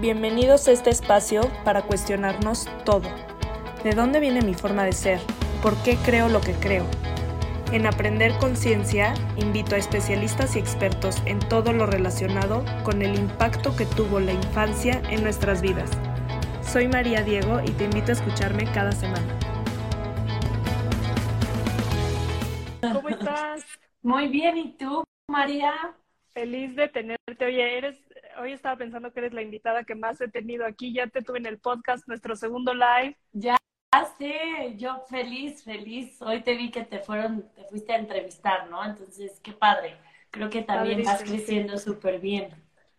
Bienvenidos a este espacio para cuestionarnos todo. ¿De dónde viene mi forma de ser? ¿Por qué creo lo que creo? En Aprender Conciencia invito a especialistas y expertos en todo lo relacionado con el impacto que tuvo la infancia en nuestras vidas. Soy María Diego y te invito a escucharme cada semana. ¿Cómo estás? Muy bien, ¿y tú, María? Feliz de tenerte. Oye, eres, hoy estaba pensando que eres la invitada que más he tenido aquí. Ya te tuve en el podcast, nuestro segundo live. Ya sé, yo feliz, feliz. Hoy te vi que te fueron, te fuiste a entrevistar, ¿no? Entonces, qué padre. Creo que también vas creciendo súper bien.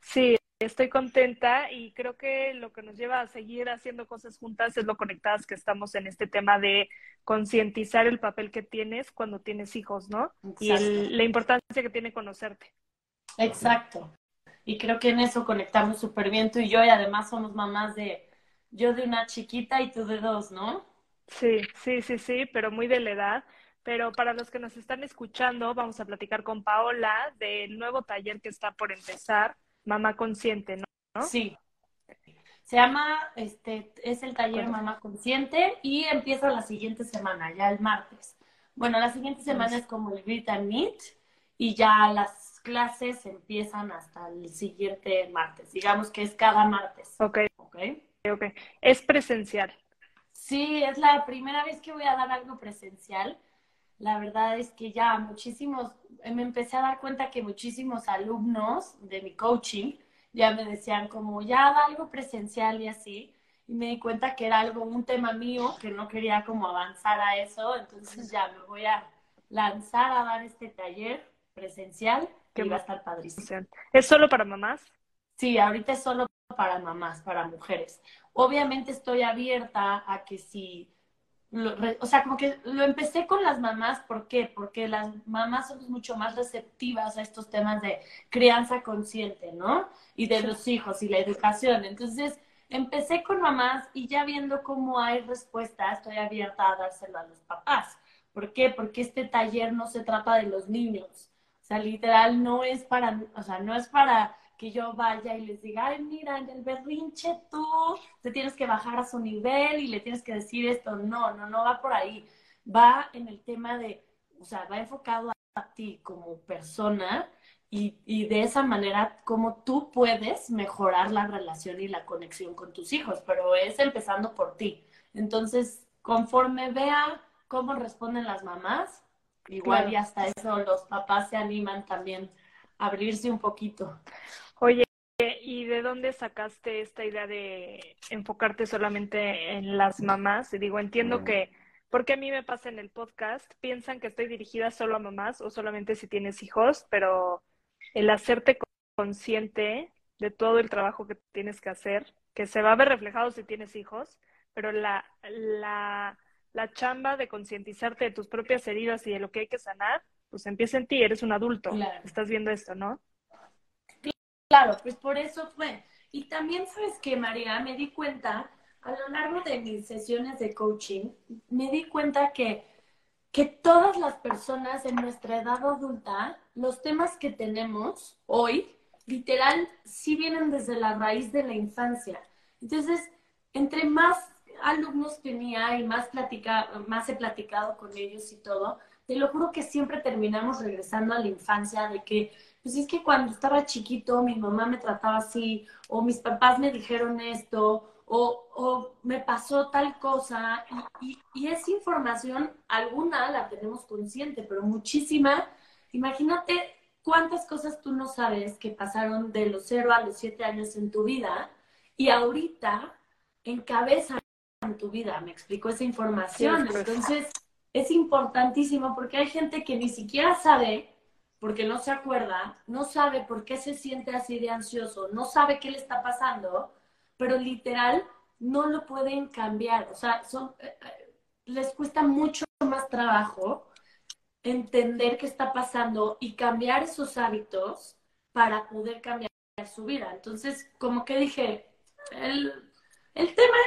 Sí, estoy contenta y creo que lo que nos lleva a seguir haciendo cosas juntas es lo conectadas que estamos en este tema de concientizar el papel que tienes cuando tienes hijos, ¿no? Y la importancia que tiene conocerte. Exacto. Y creo que en eso conectamos súper bien tú y yo y además somos mamás de, yo de una chiquita y tú de dos, ¿no? Sí, sí, sí, sí, pero muy de la edad. Pero para los que nos están escuchando, vamos a platicar con Paola del nuevo taller que está por empezar, Mamá Consciente, ¿no? Sí. Se llama, este, es el taller Mamá Consciente y empieza la siguiente semana, ya el martes. Bueno, la siguiente semana es como el Grit and Meet y ya las clases empiezan hasta el siguiente martes. Digamos que es cada martes. Ok. Ok. Ok. Es presencial. Sí, es la primera vez que voy a dar algo presencial. La verdad es que ya muchísimos, me empecé a dar cuenta que muchísimos alumnos de mi coaching ya me decían como, ya da algo presencial y así. Y me di cuenta que era algo, un tema mío, que no quería como avanzar a eso. Entonces ya me voy a lanzar a dar este taller presencial que va a estar padrísimo. ¿Es solo para mamás? Sí, ahorita es solo para mamás, para mujeres. Obviamente estoy abierta a que si, o sea, como que lo empecé con las mamás, ¿por qué? Porque las mamás somos mucho más receptivas a estos temas de crianza consciente, ¿no? Y de los hijos y la educación. Entonces, empecé con mamás y ya viendo cómo hay respuesta, estoy abierta a dárselo a los papás. ¿Por qué? Porque este taller no se trata de los niños, literal no es para, o sea, no es para que yo vaya y les diga, mira, en el berrinche tú te tienes que bajar a su nivel y le tienes que decir esto. No, no, no va por ahí. Va en el tema de, o sea, va enfocado a ti como persona y, y de esa manera como tú puedes mejorar la relación y la conexión con tus hijos, pero es empezando por ti. Entonces, conforme vea cómo responden las mamás, Igual y hasta eso los papás se animan también a abrirse un poquito. Oye, ¿y de dónde sacaste esta idea de enfocarte solamente en las mamás? Y digo, entiendo mm. que, porque a mí me pasa en el podcast, piensan que estoy dirigida solo a mamás o solamente si tienes hijos, pero el hacerte consciente de todo el trabajo que tienes que hacer, que se va a ver reflejado si tienes hijos, pero la, la la chamba de concientizarte de tus propias heridas y de lo que hay que sanar, pues empieza en ti, eres un adulto, estás viendo esto, ¿no? Claro, pues por eso fue. Y también sabes que, María, me di cuenta, a lo largo de mis sesiones de coaching, me di cuenta que, que todas las personas en nuestra edad adulta, los temas que tenemos hoy, literal, sí vienen desde la raíz de la infancia. Entonces, entre más alumnos tenía y más, platica, más he platicado con ellos y todo, te lo juro que siempre terminamos regresando a la infancia de que, pues es que cuando estaba chiquito mi mamá me trataba así, o mis papás me dijeron esto, o, me pasó tal cosa, y, y, y esa información, alguna la tenemos consciente, pero muchísima, imagínate cuántas cosas tú no sabes que pasaron de los 0 a los 7 años en tu vida, y ahorita encabezan en tu vida, me explico esa información. Entonces, es importantísimo porque hay gente que ni siquiera sabe, porque no se acuerda, no sabe por qué se siente así de ansioso, no sabe qué le está pasando, pero literal no lo pueden cambiar. O sea, son, eh, eh, les cuesta mucho más trabajo entender qué está pasando y cambiar esos hábitos para poder cambiar su vida. Entonces, como que dije, el, el tema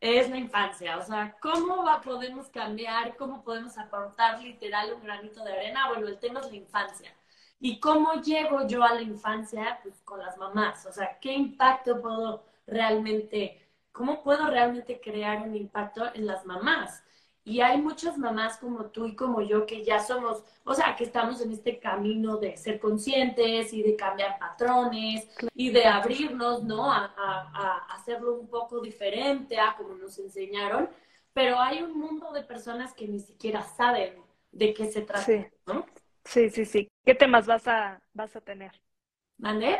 es la infancia. O sea, ¿cómo va, podemos cambiar? ¿Cómo podemos aportar literal un granito de arena? Bueno, el tema es la infancia. ¿Y cómo llego yo a la infancia? Pues con las mamás. O sea, ¿qué impacto puedo realmente, cómo puedo realmente crear un impacto en las mamás. Y hay muchas mamás como tú y como yo que ya somos, o sea, que estamos en este camino de ser conscientes y de cambiar patrones y de abrirnos, ¿no? A, a, hacerlo un poco diferente a como nos enseñaron. Pero hay un mundo de personas que ni siquiera saben de qué se trata, sí. ¿no? Sí, sí, sí. ¿Qué temas vas a, vas a tener? ¿Mande?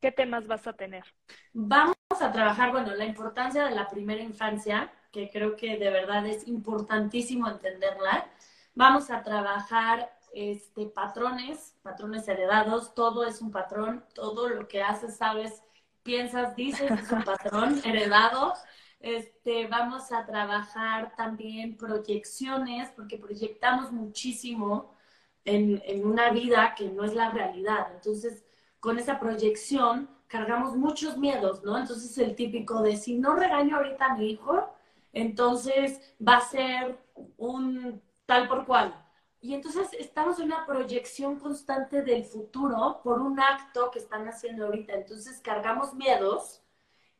¿Qué temas vas a tener? Vamos a trabajar, bueno, la importancia de la primera infancia, que creo que de verdad es importantísimo entenderla. Vamos a trabajar este, patrones, patrones heredados, todo es un patrón, todo lo que haces, sabes, piensas, dices es un patrón heredado. Este, vamos a trabajar también proyecciones, porque proyectamos muchísimo en, en una vida que no es la realidad. Entonces, con esa proyección cargamos muchos miedos, ¿no? Entonces, el típico de si no regaño ahorita a mi hijo, entonces va a ser un tal por cual. Y entonces estamos en una proyección constante del futuro por un acto que están haciendo ahorita. Entonces cargamos miedos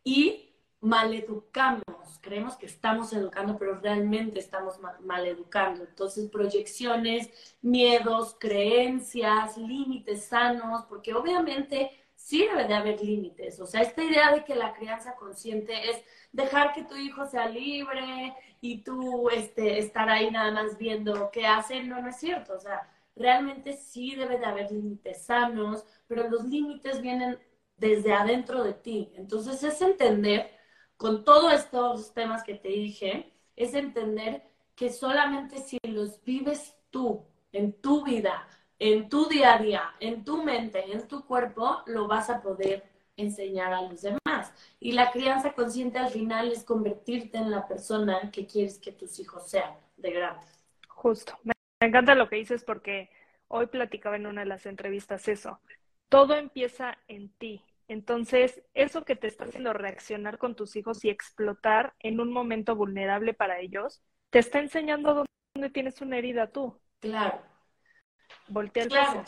y maleducamos. Creemos que estamos educando, pero realmente estamos maleducando. Entonces proyecciones, miedos, creencias, límites sanos, porque obviamente sí debe de haber límites. O sea, esta idea de que la crianza consciente es dejar que tu hijo sea libre y tú este, estar ahí nada más viendo qué hace, no, no es cierto. O sea, realmente sí debe de haber límites sanos, pero los límites vienen desde adentro de ti. Entonces es entender, con todos estos temas que te dije, es entender que solamente si los vives tú en tu vida, en tu día a día, en tu mente, en tu cuerpo, lo vas a poder enseñar a los demás. Y la crianza consciente al final es convertirte en la persona que quieres que tus hijos sean de grandes. Justo. Me encanta lo que dices porque hoy platicaba en una de las entrevistas eso. Todo empieza en ti. Entonces, eso que te está haciendo reaccionar con tus hijos y explotar en un momento vulnerable para ellos, te está enseñando dónde tienes una herida tú. Claro. Voltea el claro.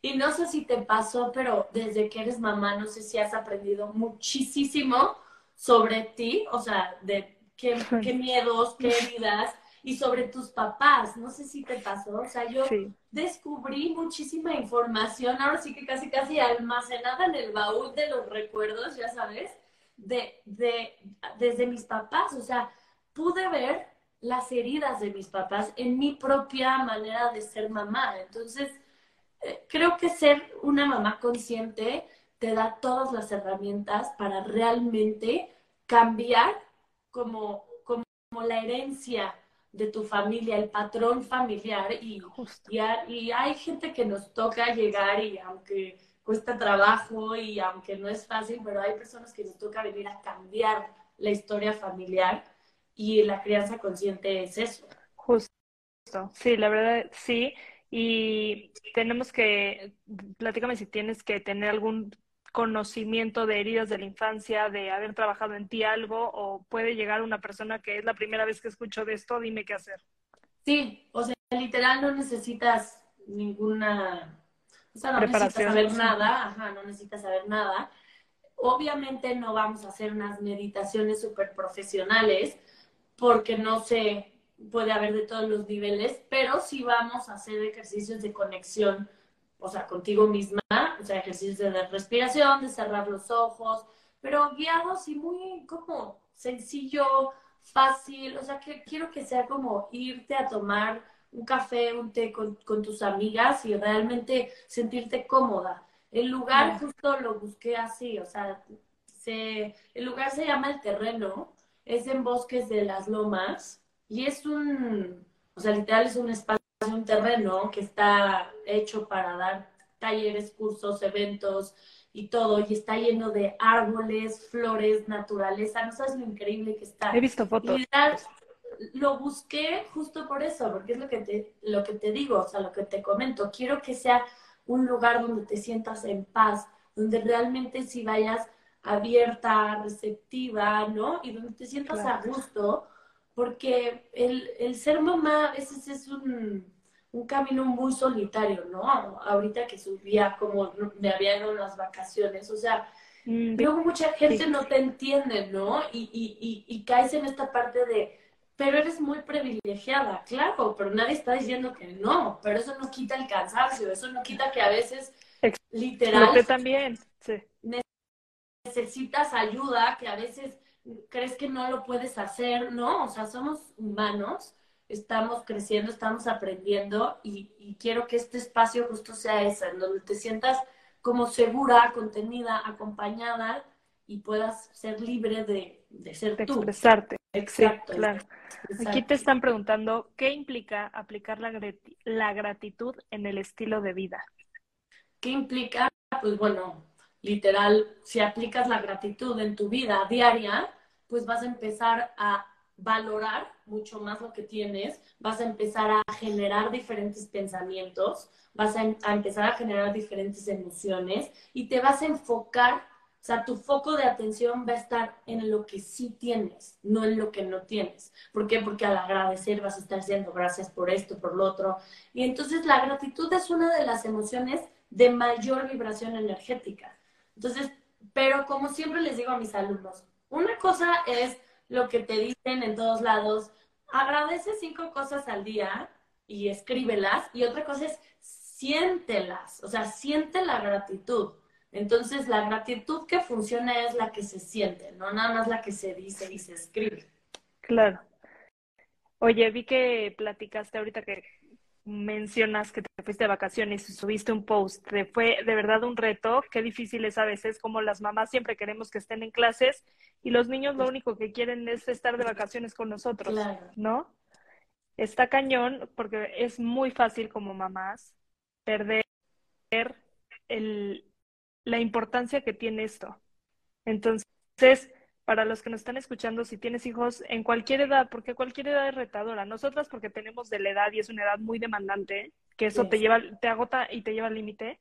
Y no sé si te pasó, pero desde que eres mamá, no sé si has aprendido muchísimo sobre ti, o sea, de qué, qué miedos, qué heridas, y sobre tus papás. No sé si te pasó, o sea, yo descubrí muchísima información, ahora sí que casi, casi almacenada en el baúl de los recuerdos, ya sabes, de, de, desde mis papás, o sea, pude ver las heridas de mis papás en mi propia manera de ser mamá. Entonces, eh, creo que ser una mamá consciente te da todas las herramientas para realmente cambiar como, como, la herencia de tu familia, el patrón familiar. Y, y, y hay gente que nos toca llegar y aunque cuesta trabajo y aunque no es fácil, pero hay personas que nos toca venir a cambiar la historia familiar y la crianza consciente es eso. Justo, sí, la verdad, sí. Y tenemos que, platícame si tienes que tener algún conocimiento de heridas de la infancia, de haber trabajado en ti algo, o puede llegar una persona que es la primera vez que escucho de esto, dime qué hacer. Sí, o sea, literal no necesitas ninguna, o sea, no necesitas saber nada, ajá, no necesitas saber nada. Obviamente no vamos a hacer unas meditaciones súper profesionales, porque no se puede haber de todos los niveles, pero sí vamos a hacer ejercicios de conexión, o sea, contigo misma, o sea, ejercicios de respiración, de cerrar los ojos, pero guiados y muy como sencillo, fácil, o sea, que quiero que sea como irte a tomar un café, un té con, tus amigas y realmente sentirte cómoda. El lugar justo lo busqué así, o sea, se, el lugar se llama El Terreno, es en Bosques de las Lomas y es un, o sea, literal es un espacio, un terreno que está hecho para dar talleres, cursos, eventos y todo, y está lleno de árboles, flores, naturaleza, no sabes lo increíble que está. He visto fotos. Y lo busqué justo por eso, porque es lo que te, lo que te digo, o sea, lo que te comento. Quiero que sea un lugar donde te sientas en paz, donde realmente si vayas abierta, receptiva, ¿no? Y donde te sientas a gusto, porque el, el, ser mamá a veces es un, un, camino muy solitario, ¿no? Ahorita que subía como me había ido las vacaciones, o sea, mm, luego mucha gente no te entiende, ¿no? Y, y, y, caes en esta parte de, pero eres muy privilegiada, claro, pero nadie está diciendo que no, pero eso no quita el cansancio, eso no quita que a veces, literal, también, necesitas ayuda, que a veces crees que no lo puedes hacer, ¿no? O sea, somos humanos, estamos creciendo, estamos aprendiendo y, quiero que este espacio justo sea ese, en donde te sientas como segura, contenida, acompañada y puedas ser libre de, de ser de tú. expresarte. Exacto. claro. Aquí te están preguntando, ¿qué implica aplicar la, la gratitud en el estilo de vida? ¿Qué implica? Pues bueno, literal, si aplicas la gratitud en tu vida diaria, pues vas a empezar a valorar mucho más lo que tienes, vas a empezar a generar diferentes pensamientos, vas a, empezar a generar diferentes emociones y te vas a enfocar, o sea, tu foco de atención va a estar en lo que sí tienes, no en lo que no tienes. ¿Por qué? Porque al agradecer vas a estar diciendo gracias por esto, por lo otro. Y entonces la gratitud es una de las emociones de mayor vibración energética. Entonces, pero como siempre les digo a mis alumnos, una cosa es lo que te dicen en todos lados, agradece cinco cosas al día y escríbelas, y otra cosa es siéntelas, o sea, siente la gratitud. Entonces, la gratitud que funciona es la que se siente, no nada más la que se dice y se escribe. Claro. Oye, vi que platicaste ahorita que mencionas que te fuiste de vacaciones y subiste un post, fue de verdad un reto, qué difícil es a veces, como las mamás siempre queremos que estén en clases y los niños lo único que quieren es estar de vacaciones con nosotros, ¿no? Está cañón porque es muy fácil como mamás perder el, la importancia que tiene esto. Entonces, para los que nos están escuchando, si tienes hijos en cualquier edad, porque cualquier edad es retadora, nosotras porque tenemos de la edad y es una edad muy demandante, que eso te lleva, te agota y te lleva al límite,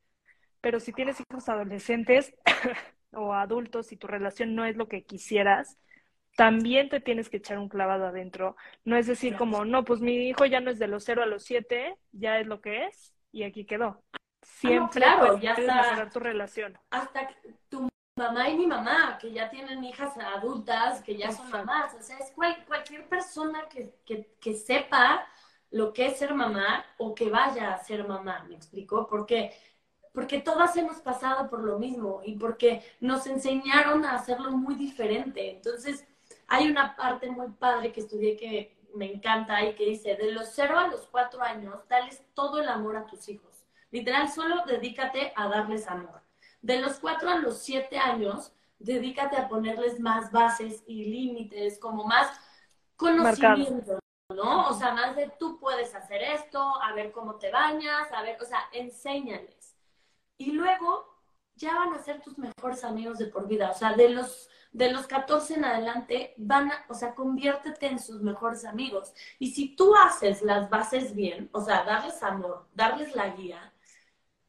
pero si tienes hijos adolescentes o adultos y tu relación no es lo que quisieras, también te tienes que echar un clavado adentro. No es decir como, no, pues mi hijo ya no es de los 0 a los 7, ya es lo que es y aquí quedó. Ah, Siempre claro, ya está. tu relación. Hasta tu mamá y mi mamá, que ya tienen hijas adultas, que ya son mamás. O sea, es cualquier persona que, que, sepa lo que es ser mamá o que vaya a ser mamá, ¿me explico? Porque, porque todas hemos pasado por lo mismo y porque nos enseñaron a hacerlo muy diferente. Entonces, hay una parte muy padre que estudié que me encanta y que dice, de los 0 a los 4 años, dales todo el amor a tus hijos. Literal, solo dedícate a darles amor. De los 4 a los 7 años, dedícate a ponerles más bases y límites, como más conocimiento, ¿no? O sea, más de tú puedes hacer esto, a ver cómo te bañas, a ver, o sea, enséñales. Y luego ya van a ser tus mejores amigos de por vida. O sea, de los de los 14 en adelante, van a, o sea, conviértete en sus mejores amigos. Y si tú haces las bases bien, o sea, darles amor, darles la guía,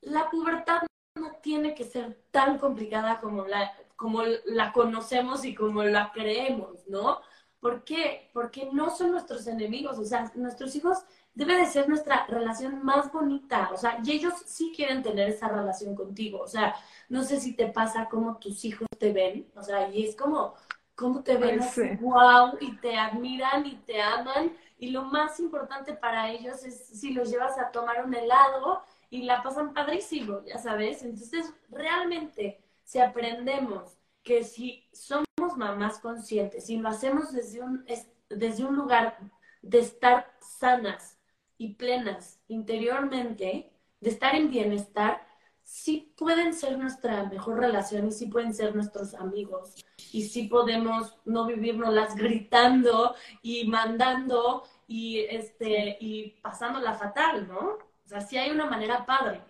la pubertad no tiene que ser tan complicada como la, como la conocemos y como la creemos, ¿no? ¿Por qué? Porque no son nuestros enemigos, o sea, nuestros hijos debe de ser nuestra relación más bonita, o sea, y ellos sí quieren tener esa relación contigo, o sea, no sé si te pasa como tus hijos te ven, o sea, y es como, cómo te ven wow, y te admiran y te aman, y lo más importante para ellos es si los llevas a tomar un helado y la pasan padrísimo, ya sabes, entonces realmente si aprendemos que si somos mamás conscientes, si lo hacemos desde un, desde un lugar de estar sanas, y plenas interiormente, de estar en bienestar, sí pueden ser nuestra mejor relación y sí pueden ser nuestros amigos. Y sí podemos no vivirnos gritando y mandando y, este, y pasándola fatal, ¿no? O sea, sí hay una manera padre.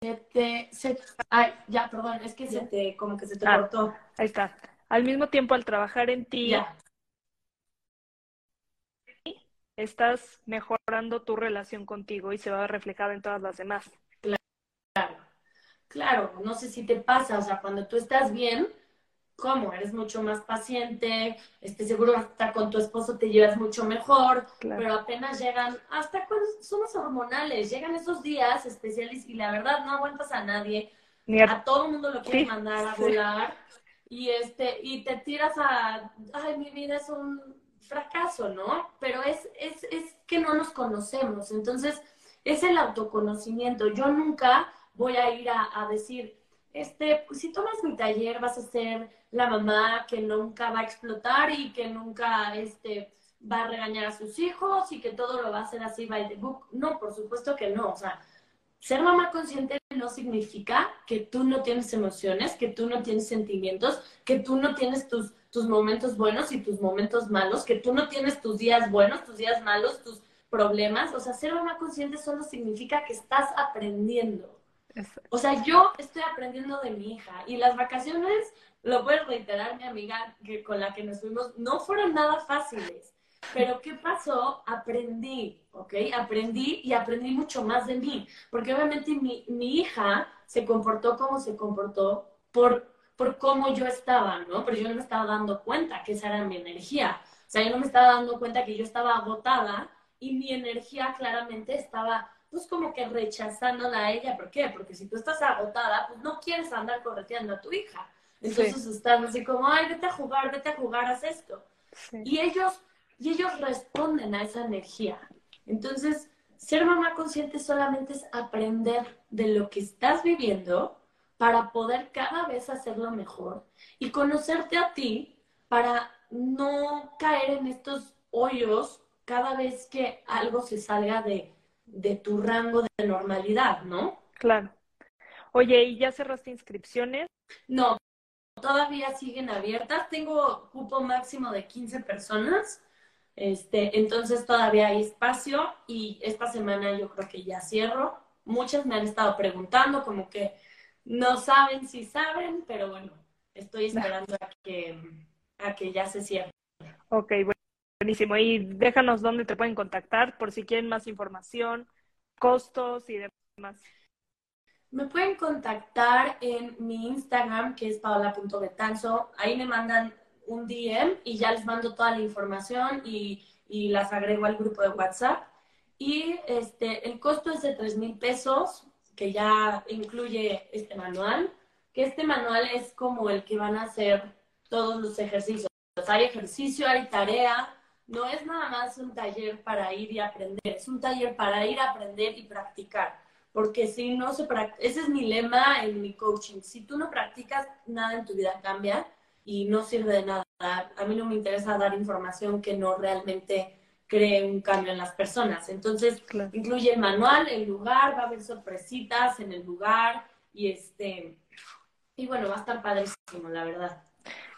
Se te, ay, ya, perdón, es que se te, como que se te ah, cortó. Ahí está. Al mismo tiempo, al trabajar en ti, estás mejorando tu relación contigo y se va a ver reflejada en todas las demás. Claro, claro, no sé si te pasa, o sea, cuando tú estás bien, ¿cómo? Eres mucho más paciente, este, seguro hasta con tu esposo te llevas mucho mejor, pero apenas llegan, hasta cuando somos hormonales, llegan esos días especiales y la verdad no aguantas a nadie, a todo el mundo lo quieres mandar a volar y este y te tiras a ay mi vida es un fracaso no pero es es, es que no nos conocemos entonces es el autoconocimiento. Yo nunca voy a ir a, a decir este, si tomas mi taller vas a ser la mamá que nunca va a explotar y que nunca este, va a regañar a sus hijos y que todo lo va a hacer así by the book. No, por supuesto que no. O sea, ser mamá consciente no significa que tú no tienes emociones, que tú no tienes sentimientos, que tú no tienes tus, tus momentos buenos y tus momentos malos, que tú no tienes tus días buenos, tus días malos, tus problemas. O sea, ser mamá consciente solo significa que estás aprendiendo. O sea, yo estoy aprendiendo de mi hija y las vacaciones, lo puede reiterar mi amiga que, con la que nos fuimos, no fueron nada fáciles. Pero ¿qué pasó? Aprendí, ¿ok? Aprendí y aprendí mucho más de mí. Porque obviamente mi, mi hija se comportó como se comportó por, por cómo yo estaba, ¿no? Pero yo no me estaba dando cuenta que esa era mi energía. O sea, yo no me estaba dando cuenta que yo estaba agotada y mi energía claramente estaba pues como que rechazándola a ella. ¿Por qué? Porque si tú estás agotada, pues no quieres andar correteando a tu hija. Entonces están así como, ay, vete a jugar, vete a jugar, haz esto. Y ellos, y ellos responden a esa energía. Entonces, ser mamá consciente solamente es aprender de lo que estás viviendo para poder cada vez hacerlo mejor y conocerte a ti para no caer en estos hoyos cada vez que algo se salga de, de tu rango de normalidad, ¿no? Claro. Oye, ¿y ya cerraste inscripciones? No, todavía siguen abiertas. Tengo cupo máximo de 15 personas. Este, entonces todavía hay espacio y esta semana yo creo que ya cierro. Muchas me han estado preguntando como que no saben si saben, pero bueno, estoy esperando a que, a que ya se cierre. Ok, bueno. Buenísimo. Y déjanos dónde te pueden contactar por si quieren más información, costos y demás. Me pueden contactar en mi Instagram, que es paola.betanzo. Ahí me mandan un DM y ya les mando toda la información y, y las agrego al grupo de WhatsApp. Y este, el costo es de 3 mil pesos, que ya incluye este manual, que este manual es como el que van a hacer todos los ejercicios. Hay ejercicio, hay tarea, no es nada más un taller para ir y aprender, es un taller para ir a aprender y practicar. Porque si no se practica, ese es mi lema en mi coaching, si tú no practicas, nada en tu vida cambia y no sirve de nada. A mí no me interesa dar información que no realmente cree un cambio en las personas. Entonces, incluye el manual, el lugar, va a haber sorpresitas en el lugar y este y bueno, va a estar padrísimo, la verdad.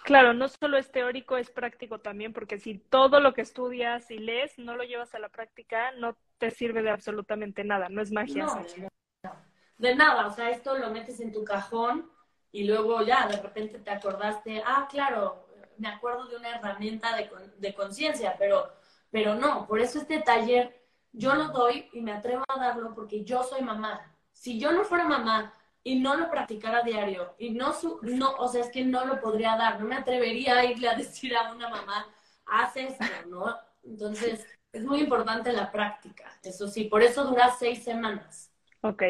Claro, no solo es teórico, es práctico también, porque si todo lo que estudias y lees no lo llevas a la práctica, no te sirve de absolutamente nada, no es magia. No, de nada, o sea, esto lo metes en tu cajón y luego ya de repente te acordaste, ah, claro, me acuerdo de una herramienta de, de conciencia, pero, pero no, por eso este taller yo lo doy y me atrevo a darlo porque yo soy mamá. Si yo no fuera mamá y no lo practicara a diario. Y no su, no o sea es que no lo podría dar. No me atrevería a irle a decir a una mamá haz esto no entonces es muy importante la práctica eso sí. Por eso dura seis semanas. Ok,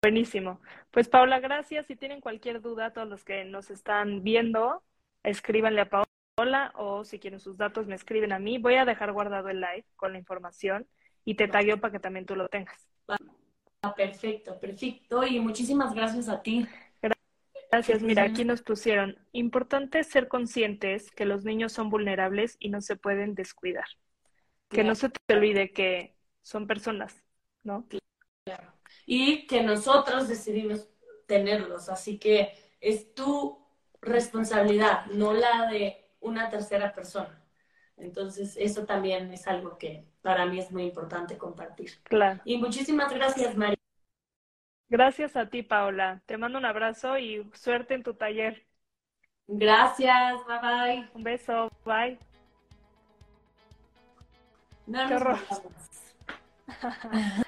buenísimo. Pues Paula gracias. Si tienen cualquier duda todos los que nos están viendo escríbanle a Paola o si quieren sus datos me escriben a mí. Voy a dejar guardado el live con la información y te tagueo para que también tú lo tengas perfecto, perfecto. Y muchísimas gracias a ti. Gracias. Mira, aquí nos pusieron, importante ser conscientes que los niños son vulnerables y no se pueden descuidar. Que no se te olvide que son personas, ¿no? Claro. Y que nosotros decidimos tenerlos, así que es tu responsabilidad, no la de una tercera persona. Entonces, eso también es algo que para mí es muy importante compartir. Claro. Y muchísimas gracias, María. Gracias a ti, Paola. Te mando un abrazo y suerte en tu taller. Gracias, bye bye. Un beso, bye. No,